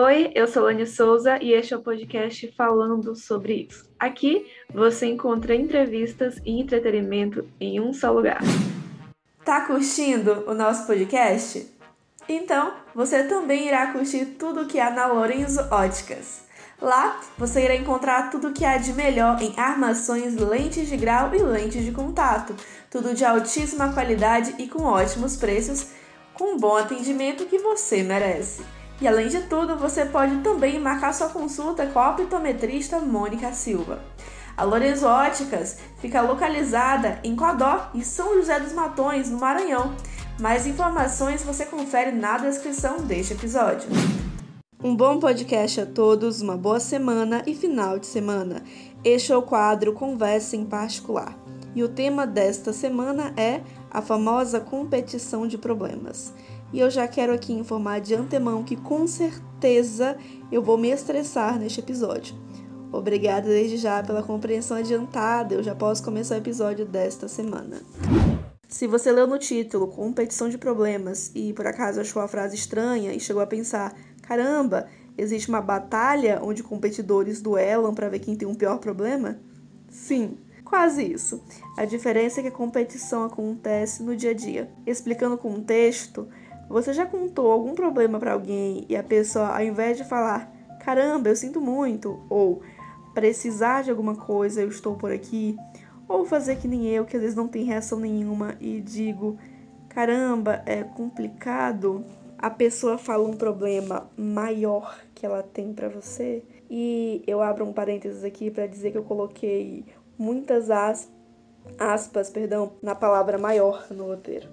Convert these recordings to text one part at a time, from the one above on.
Oi, eu sou Lani Souza e este é o podcast falando sobre isso. Aqui você encontra entrevistas e entretenimento em um só lugar. Tá curtindo o nosso podcast? Então, você também irá curtir tudo que há na Lorenzo Óticas. Lá você irá encontrar tudo que há de melhor em armações, lentes de grau e lentes de contato. Tudo de altíssima qualidade e com ótimos preços, com bom atendimento que você merece. E além de tudo, você pode também marcar sua consulta com a optometrista Mônica Silva. A Lorenzo Óticas fica localizada em Codó e São José dos Matões, no Maranhão. Mais informações você confere na descrição deste episódio. Um bom podcast a todos, uma boa semana e final de semana. Este é o quadro Conversa em Particular. E o tema desta semana é a famosa competição de problemas. E eu já quero aqui informar de antemão que com certeza eu vou me estressar neste episódio. Obrigada desde já pela compreensão adiantada, eu já posso começar o episódio desta semana. Se você leu no título Competição de Problemas e por acaso achou a frase estranha e chegou a pensar: caramba, existe uma batalha onde competidores duelam para ver quem tem um pior problema? Sim, Quase isso. A diferença é que a competição acontece no dia a dia. Explicando o contexto, você já contou algum problema para alguém e a pessoa, ao invés de falar, caramba, eu sinto muito, ou precisar de alguma coisa, eu estou por aqui, ou fazer que nem eu, que às vezes não tem reação nenhuma e digo, caramba, é complicado, a pessoa fala um problema maior que ela tem para você. E eu abro um parênteses aqui para dizer que eu coloquei muitas aspas, aspas, perdão, na palavra maior no roteiro.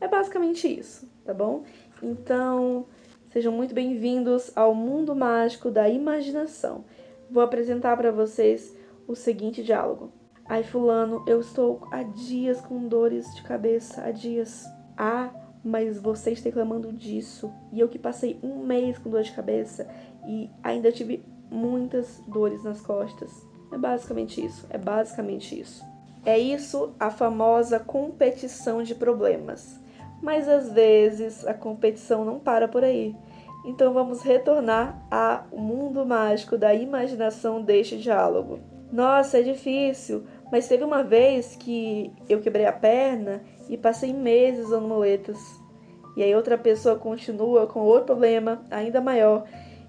É basicamente isso, tá bom? Então, sejam muito bem-vindos ao mundo mágico da imaginação. Vou apresentar para vocês o seguinte diálogo. Ai, fulano, eu estou há dias com dores de cabeça, há dias. Ah, mas você está reclamando disso. E eu que passei um mês com dor de cabeça e ainda tive muitas dores nas costas. É basicamente isso. É basicamente isso. É isso a famosa competição de problemas. Mas às vezes a competição não para por aí. Então vamos retornar ao mundo mágico da imaginação deste diálogo. Nossa, é difícil, mas teve uma vez que eu quebrei a perna e passei meses usando muletas. E aí outra pessoa continua com outro problema ainda maior.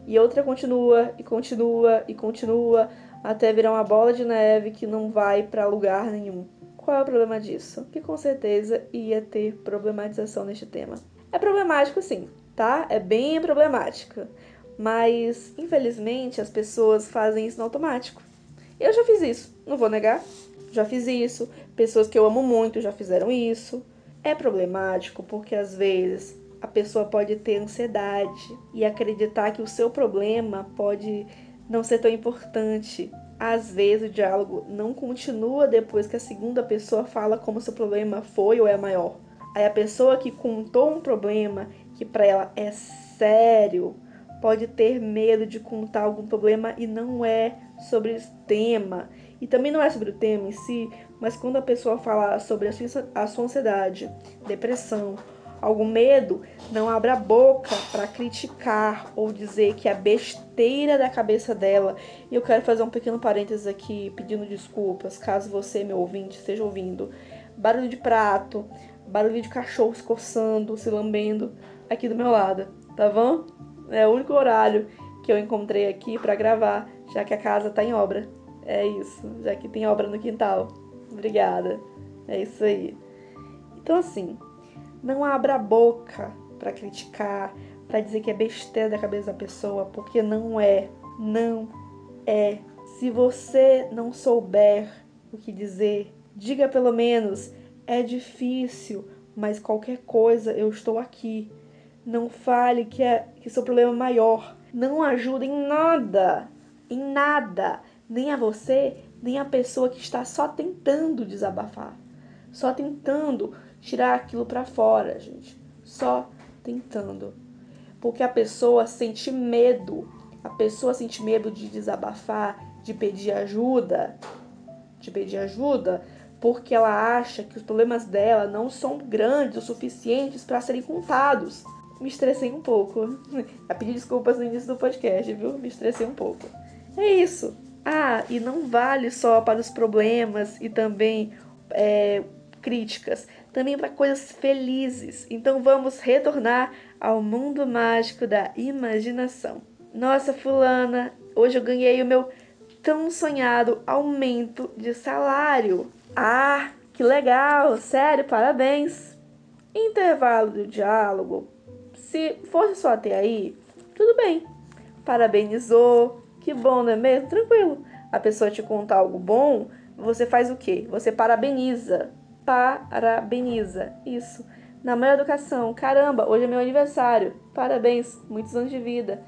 E outra continua e continua e continua até virar uma bola de neve que não vai para lugar nenhum. Qual é o problema disso? Que com certeza ia ter problematização neste tema. É problemático sim, tá? É bem problemático. Mas, infelizmente, as pessoas fazem isso no automático. Eu já fiz isso, não vou negar. Já fiz isso. Pessoas que eu amo muito já fizeram isso. É problemático porque às vezes a pessoa pode ter ansiedade e acreditar que o seu problema pode não ser tão importante. Às vezes o diálogo não continua depois que a segunda pessoa fala como seu problema foi ou é maior. Aí a pessoa que contou um problema que para ela é sério pode ter medo de contar algum problema e não é sobre esse tema. E também não é sobre o tema em si, mas quando a pessoa fala sobre a sua ansiedade, depressão algum medo, não abra a boca para criticar ou dizer que é besteira da cabeça dela. E eu quero fazer um pequeno parênteses aqui, pedindo desculpas, caso você, meu ouvinte, esteja ouvindo. Barulho de prato, barulho de cachorro se coçando, se lambendo aqui do meu lado, tá bom? É o único horário que eu encontrei aqui para gravar, já que a casa tá em obra. É isso, já que tem obra no quintal. Obrigada. É isso aí. Então, assim, não abra a boca para criticar, para dizer que é besteira da cabeça da pessoa, porque não é. Não é. Se você não souber o que dizer, diga pelo menos: é difícil, mas qualquer coisa eu estou aqui. Não fale que é que seu problema é maior. Não ajuda em nada, em nada, nem a você, nem a pessoa que está só tentando desabafar, só tentando tirar aquilo para fora, gente. Só tentando. Porque a pessoa sente medo. A pessoa sente medo de desabafar, de pedir ajuda, de pedir ajuda, porque ela acha que os problemas dela não são grandes o suficientes para serem contados. me estressei um pouco. A pedir desculpas no início do podcast, viu? Me estressei um pouco. É isso. Ah, e não vale só para os problemas e também é, críticas, também para coisas felizes. Então vamos retornar ao mundo mágico da imaginação. Nossa, Fulana, hoje eu ganhei o meu tão sonhado aumento de salário. Ah, que legal! Sério, parabéns! Intervalo do diálogo. Se fosse só até aí, tudo bem. Parabenizou, que bom, não é mesmo? Tranquilo. A pessoa te conta algo bom, você faz o quê? Você parabeniza. Parabeniza. Isso. Na maior educação, caramba, hoje é meu aniversário. Parabéns, muitos anos de vida.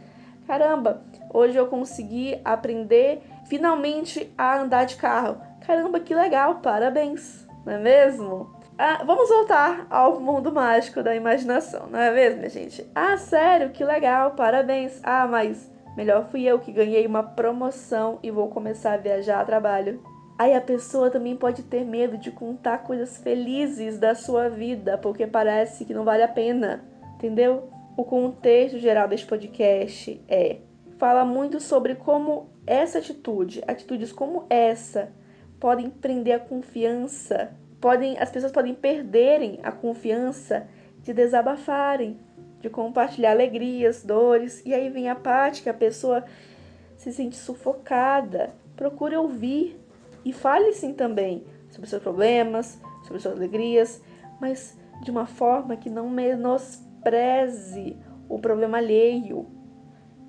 Caramba, hoje eu consegui aprender finalmente a andar de carro. Caramba, que legal, parabéns, não é mesmo? Ah, vamos voltar ao mundo mágico da imaginação, não é mesmo, gente? Ah, sério, que legal, parabéns. Ah, mas melhor fui eu que ganhei uma promoção e vou começar a viajar a trabalho. Aí a pessoa também pode ter medo de contar coisas felizes da sua vida, porque parece que não vale a pena, entendeu? O contexto geral deste podcast é fala muito sobre como essa atitude, atitudes como essa, podem prender a confiança podem, as pessoas podem perderem a confiança de desabafarem, de compartilhar alegrias, dores, e aí vem a parte que a pessoa se sente sufocada. Procure ouvir e fale sim também sobre seus problemas, sobre suas alegrias, mas de uma forma que não menospreze o problema alheio.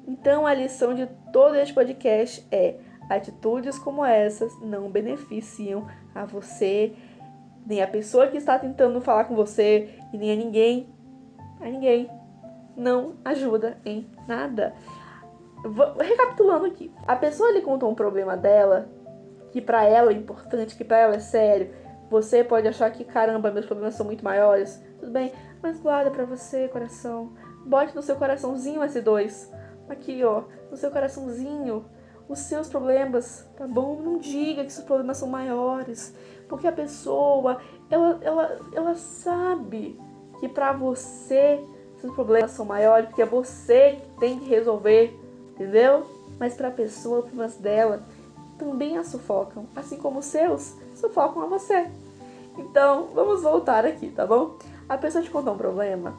Então a lição de todo este podcast é: atitudes como essas não beneficiam a você nem a pessoa que está tentando falar com você e nem a ninguém, a ninguém, não ajuda em nada. Recapitulando aqui, a pessoa lhe contou um problema dela, que para ela é importante, que para ela é sério. Você pode achar que caramba, meus problemas são muito maiores. Tudo bem, mas guarda para você, coração. Bote no seu coraçãozinho esse dois. Aqui, ó, no seu coraçãozinho os seus problemas, tá bom? Não diga que seus problemas são maiores, porque a pessoa, ela, ela, ela sabe que para você seus problemas são maiores, porque é você que tem que resolver, entendeu? Mas para a pessoa, os problemas dela também a sufocam, assim como os seus sufocam a você. Então, vamos voltar aqui, tá bom? A pessoa te contar um problema,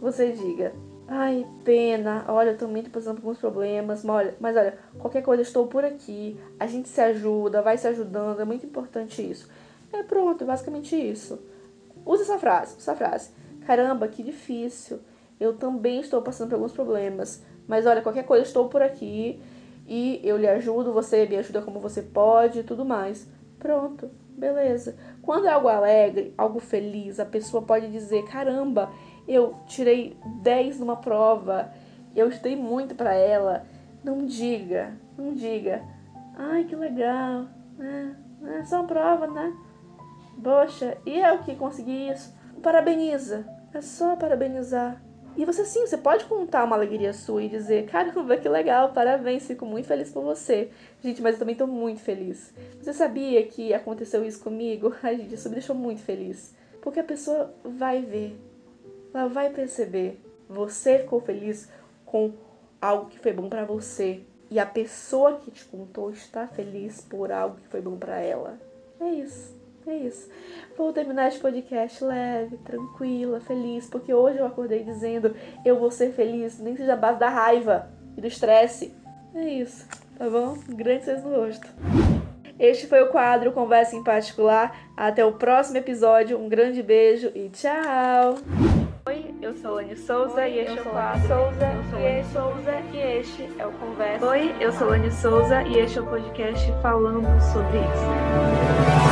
você diga: Ai, pena. Olha, eu também tô passando por alguns problemas. Mas olha, mas olha, qualquer coisa, estou por aqui. A gente se ajuda, vai se ajudando. É muito importante isso. É pronto, basicamente isso. Usa essa frase, essa frase. Caramba, que difícil. Eu também estou passando por alguns problemas. Mas olha, qualquer coisa, estou por aqui. E eu lhe ajudo, você me ajuda como você pode e tudo mais. Pronto, beleza. Quando é algo alegre, algo feliz, a pessoa pode dizer: caramba, eu tirei 10 numa prova, eu estudei muito para ela. Não diga, não diga. Ai, que legal. É, é só uma prova, né? Poxa, e eu que consegui isso? Parabeniza. É só parabenizar. E você sim, você pode contar uma alegria sua e dizer, caramba, que legal, parabéns, fico muito feliz por você. Gente, mas eu também tô muito feliz. Você sabia que aconteceu isso comigo? Ai, gente, isso me deixou muito feliz. Porque a pessoa vai ver ela vai perceber. Você ficou feliz com algo que foi bom para você. E a pessoa que te contou está feliz por algo que foi bom para ela. É isso. É isso. Vou terminar este podcast leve, tranquila, feliz, porque hoje eu acordei dizendo eu vou ser feliz, nem seja a base da raiva e do estresse. É isso, tá bom? Um grande sorriso no rosto. Este foi o quadro Conversa em Particular. Até o próximo episódio. Um grande beijo e tchau! Oi, eu sou Lani Souza Oi, e este é o quadro. Souza, eu sou Lani Souza e este é o Conversa. Oi, eu sou Lani Souza e este é o podcast falando sobre isso.